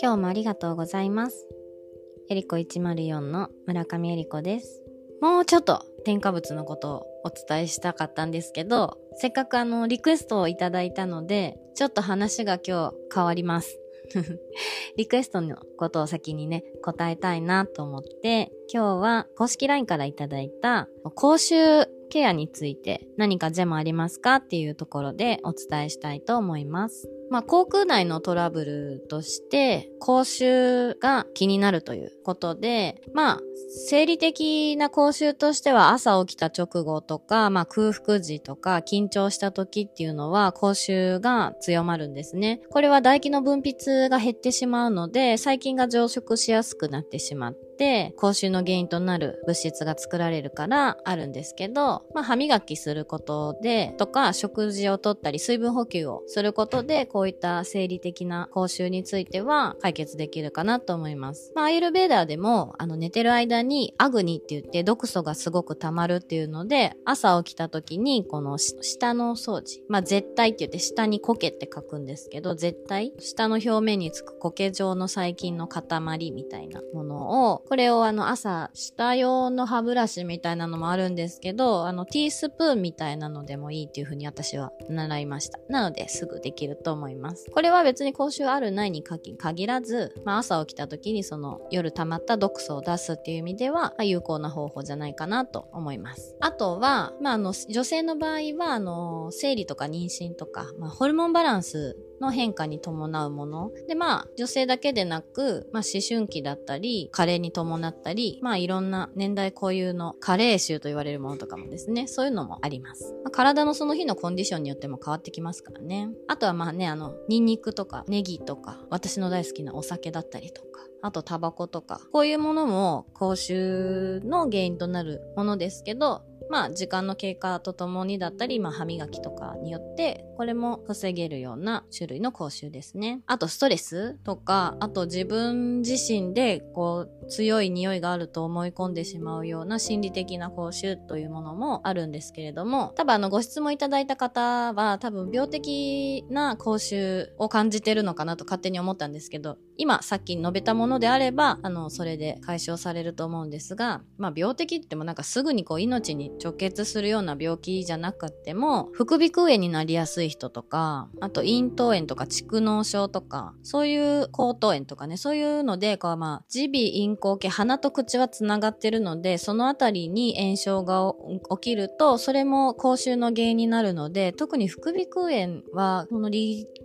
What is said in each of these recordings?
今日もありがとうございます。エリコ104の村上エリコです。もうちょっと添加物のことをお伝えしたかったんですけど、せっかくあのリクエストをいただいたので、ちょっと話が今日変わります。リクエストのことを先にね、答えたいなと思って、今日は公式 LINE からいただいた口臭ケアについて何かジェもありますかっていうところでお伝えしたいと思います。まあ、口腔内のトラブルとして、口臭が気になるということで、まあ、生理的な口臭としては朝起きた直後とか、まあ、空腹時とか緊張した時っていうのは口臭が強まるんですね。これは唾液の分泌が減ってしまうので、細菌が増殖しやすくなってしまって、口臭の原因となる物質が作られるからあるんですけど、まあ、歯磨きすることで、とか食事をとったり水分補給をすることで、こういった生理的な口臭については解決できるかなと思います。まあ、アイルベーダーでも、あの、寝てる間にアグニって言って毒素がすごく溜まるっていうので、朝起きた時に、この下の掃除、まあ、絶対って言って下に苔って書くんですけど、絶対下の表面につく苔状の細菌の塊みたいなものを、これをあの朝、下用の歯ブラシみたいなのもあるんですけど、あの、ティースプーンみたいなのでもいいっていうふうに私は習いました。なので、すぐできると思います。これは別に口臭あるないに限らず、まあ、朝起きた時にその夜溜まった毒素を出すっていう意味では、ま、有効な方法じゃないかなと思います。あとは、まあ、あの、女性の場合は、あの、生理とか妊娠とか、まあ、ホルモンバランスの変化に伴うもの。で、まあ、女性だけでなく、まあ、思春期だったり、加齢に伴ったり、まあ、いろんな年代固有の加齢臭と言われるものとかもですね、そういうのもあります。まあ、体のその日のコンディションによっても変わってきますからね。あとはまあね、あの、ニンニクとかネギとか、私の大好きなお酒だったりとか、あとタバコとか、こういうものも口臭の原因となるものですけど、まあ時間の経過とともにだったり、まあ歯磨きとかによって、これも防げるような種類の口臭ですね。あとストレスとか、あと自分自身でこう強い匂いがあると思い込んでしまうような心理的な口臭というものもあるんですけれども、多分あのご質問いただいた方は多分病的な口臭を感じてるのかなと勝手に思ったんですけど、今さっき述べたものであれば、あの、それで解消されると思うんですが、まあ病的ってもなんかすぐにこう命に直結するような病気じゃなくても、副鼻腔炎になりやすい人とか、あと咽頭炎とか蓄脳症とか、そういう口頭炎とかね、そういうので、こうまあ、耳鼻咽喉系、鼻と口はつながってるので、そのあたりに炎症が起きると、それも口臭の原因になるので、特に副鼻腔炎は、この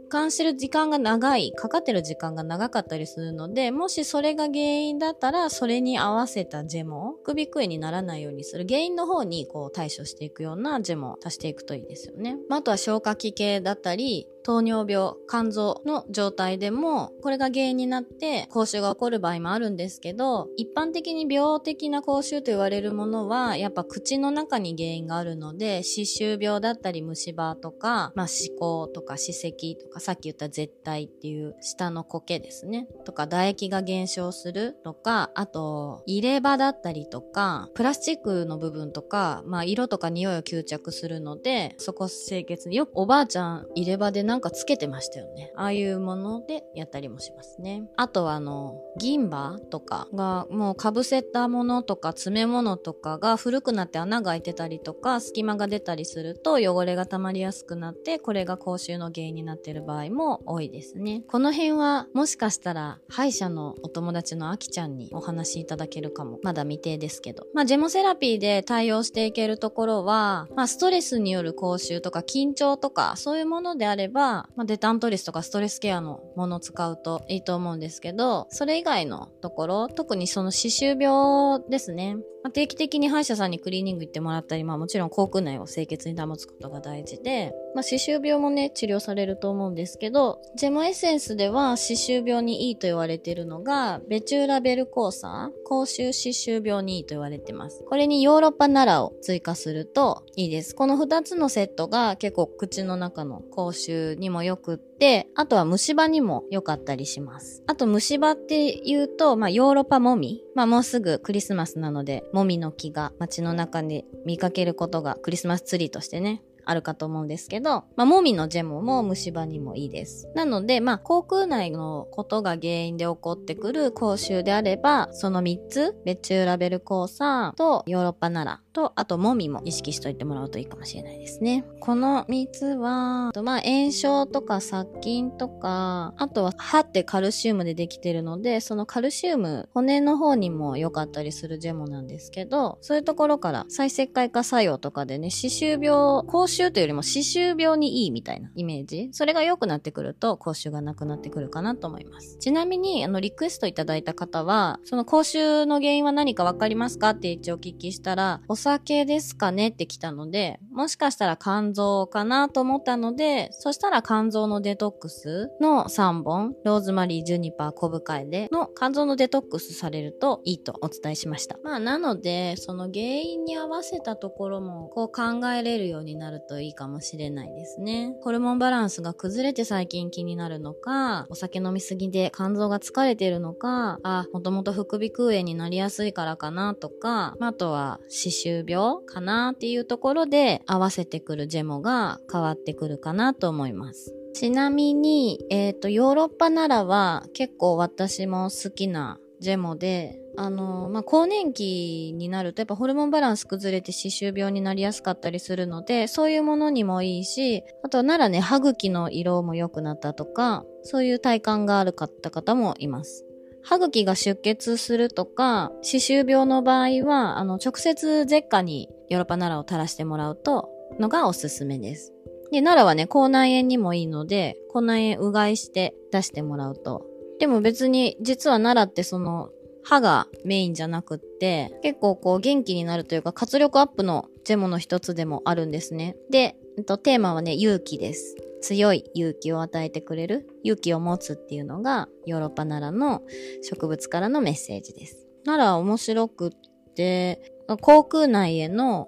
感してる時間が長い、かかってる時間が長かったりするので、もしそれが原因だったら、それに合わせたジェモ、副鼻腔炎にならないようにする原因の方にこう対処していくようなジェモを足していくといいですよね。まあ、あとは消化器系だったり、糖尿病、肝臓の状態でも、これが原因になって口臭が起こる場合もあるんですけど、一般的に病的な口臭と言われるものは、やっぱ口の中に原因があるので、歯周病だったり虫歯とか、まあ、歯垢とか歯石とか、さっき言った絶対っていう下の苔ですね。とか、唾液が減少するとか、あと、入れ歯だったりとか、プラスチックの部分とか、まあ、色とか匂いを吸着するので、そこ清潔によくおばあちゃん入れ歯でななんかつけてましたよね。ああいうものでやったりもしますね。あとはあの、銀歯とかがもうかぶせたものとか詰め物とかが古くなって穴が開いてたりとか隙間が出たりすると汚れが溜まりやすくなってこれが口臭の原因になってる場合も多いですね。この辺はもしかしたら歯医者のお友達のあきちゃんにお話しいただけるかも。まだ未定ですけど。まあジェモセラピーで対応していけるところは、まあストレスによる口臭とか緊張とかそういうものであれば、はまあ、デタントリスとかストレスケアのものを使うといいと思うんですけど、それ以外のところ、特にその歯周病ですね。まあ、定期的に歯医者さんにクリーニング行ってもらったり、まあもちろん口腔内を清潔に保つことが大事で、まあ歯周病もね、治療されると思うんですけど、ジェモエッセンスでは歯周病にいいと言われているのが、ベチューラベルコーサー、口臭歯周病にいいと言われてます。これにヨーロッパナラを追加するといいです。この2つのセットが結構口の中の口臭にもよくって、であとは虫歯にも良かったりします。あと虫歯って言うと、まあヨーロッパモミ。まあもうすぐクリスマスなので、モミの木が街の中で見かけることがクリスマスツリーとしてね、あるかと思うんですけど、まあ、もみのジェモも虫歯にもいいです。なので、まあ、口腔内のことが原因で起こってくる口臭であれば、その3つ、ベチューラベル交差とヨーロッパナラと、あともみも意識しといてもらうといいかもしれないですね。この3つは、とまあ、炎症とか殺菌とか、あとは歯ってカルシウムでできてるので、そのカルシウム、骨の方にも良かったりするジェモなんですけど、そういうところから再石灰化作用とかでね、歯周病、口臭というよりも歯周病にいいみたいなイメージ？それが良くなってくると、口臭がなくなってくるかなと思います。ちなみに、あの、リクエストいただいた方は、その口臭の原因は何かわかりますか？って一応お聞きしたら、お酒ですかねって来たので、もしかしたら肝臓かなと思ったので、そしたら肝臓のデトックスの3本、ローズマリー、ジュニパー、コブカエデの肝臓のデトックスされるといいとお伝えしました。まあなので、その原因に合わせたところもこう考えれるようになるといいかもしれないですね。ホルモンバランスが崩れて最近気になるのか、お酒飲みすぎで肝臓が疲れてるのか、あ、もともと副鼻腔炎になりやすいからかなとか、あとは刺繍10秒かなっていうところで合わせてくるジェモが変わってくるかなと思います。ちなみに、えっ、ー、と、ヨーロッパならは結構私も好きなジェモで、あの、まあ、更年期になるとやっぱホルモンバランス崩れて歯周病になりやすかったりするので、そういうものにもいいし、あとならね、歯茎の色も良くなったとか、そういう体感があるかった方もいます。歯茎が出血するとか、歯周病の場合は、あの、直接舌下にヨーロッパナラを垂らしてもらうと、のがおすすめです。で、奈良はね、口内炎にもいいので、口内炎うがいして出してもらうと。でも別に、実は奈良ってその、歯がメインじゃなくって、結構こう元気になるというか活力アップのジェモの一つでもあるんですね。で、えっと、テーマはね、勇気です。強い勇気を与えてくれる、勇気を持つっていうのが、ヨーロッパ奈良の植物からのメッセージです。奈良は面白くって、口腔内への、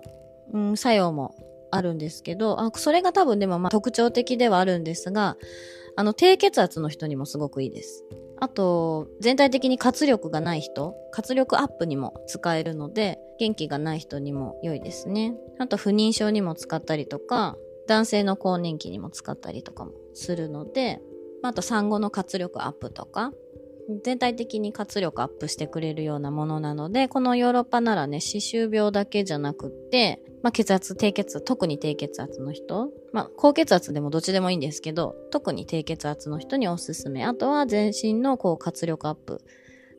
うん、作用もあるんですけど、あ、それが多分でもまあ特徴的ではあるんですが、あの、低血圧の人にもすごくいいです。あと、全体的に活力がない人、活力アップにも使えるので、元気がない人にも良いですね。あと、不妊症にも使ったりとか、男性の更年期にも使ったりとかもするので、あと産後の活力アップとか、全体的に活力アップしてくれるようなものなので、このヨーロッパならね、歯周病だけじゃなくって、まあ、血圧、低血圧、特に低血圧の人、まあ、高血圧でもどっちでもいいんですけど、特に低血圧の人におすすめ。あとは全身のこう活力アップ。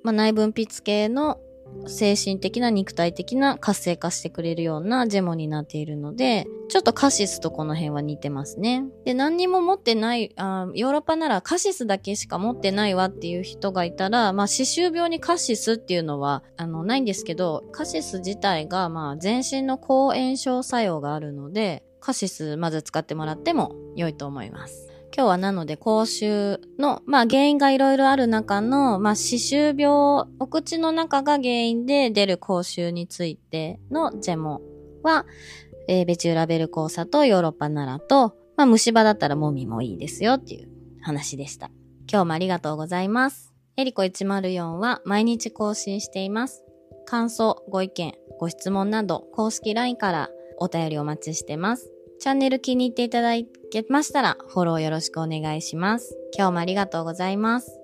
まあ、内分泌系の精神的な肉体的な活性化してくれるようなジェモになっているので、ちょっとカシスとこの辺は似てますね。で、何にも持ってないあ、ヨーロッパならカシスだけしか持ってないわっていう人がいたら、まあ、歯周病にカシスっていうのは、あの、ないんですけど、カシス自体が、まあ、全身の抗炎症作用があるので、カシスまず使ってもらっても良いと思います。今日はなので口臭の、まあ原因がいろいろある中の、まあ歯周病、お口の中が原因で出る口臭についてのジェモは、えー、ベチューラベル交差とヨーロッパナラと、まあ虫歯だったらもみもいいですよっていう話でした。今日もありがとうございます。エリコ104は毎日更新しています。感想、ご意見、ご質問など公式 LINE からお便りお待ちしてます。チャンネル気に入っていただけましたらフォローよろしくお願いします。今日もありがとうございます。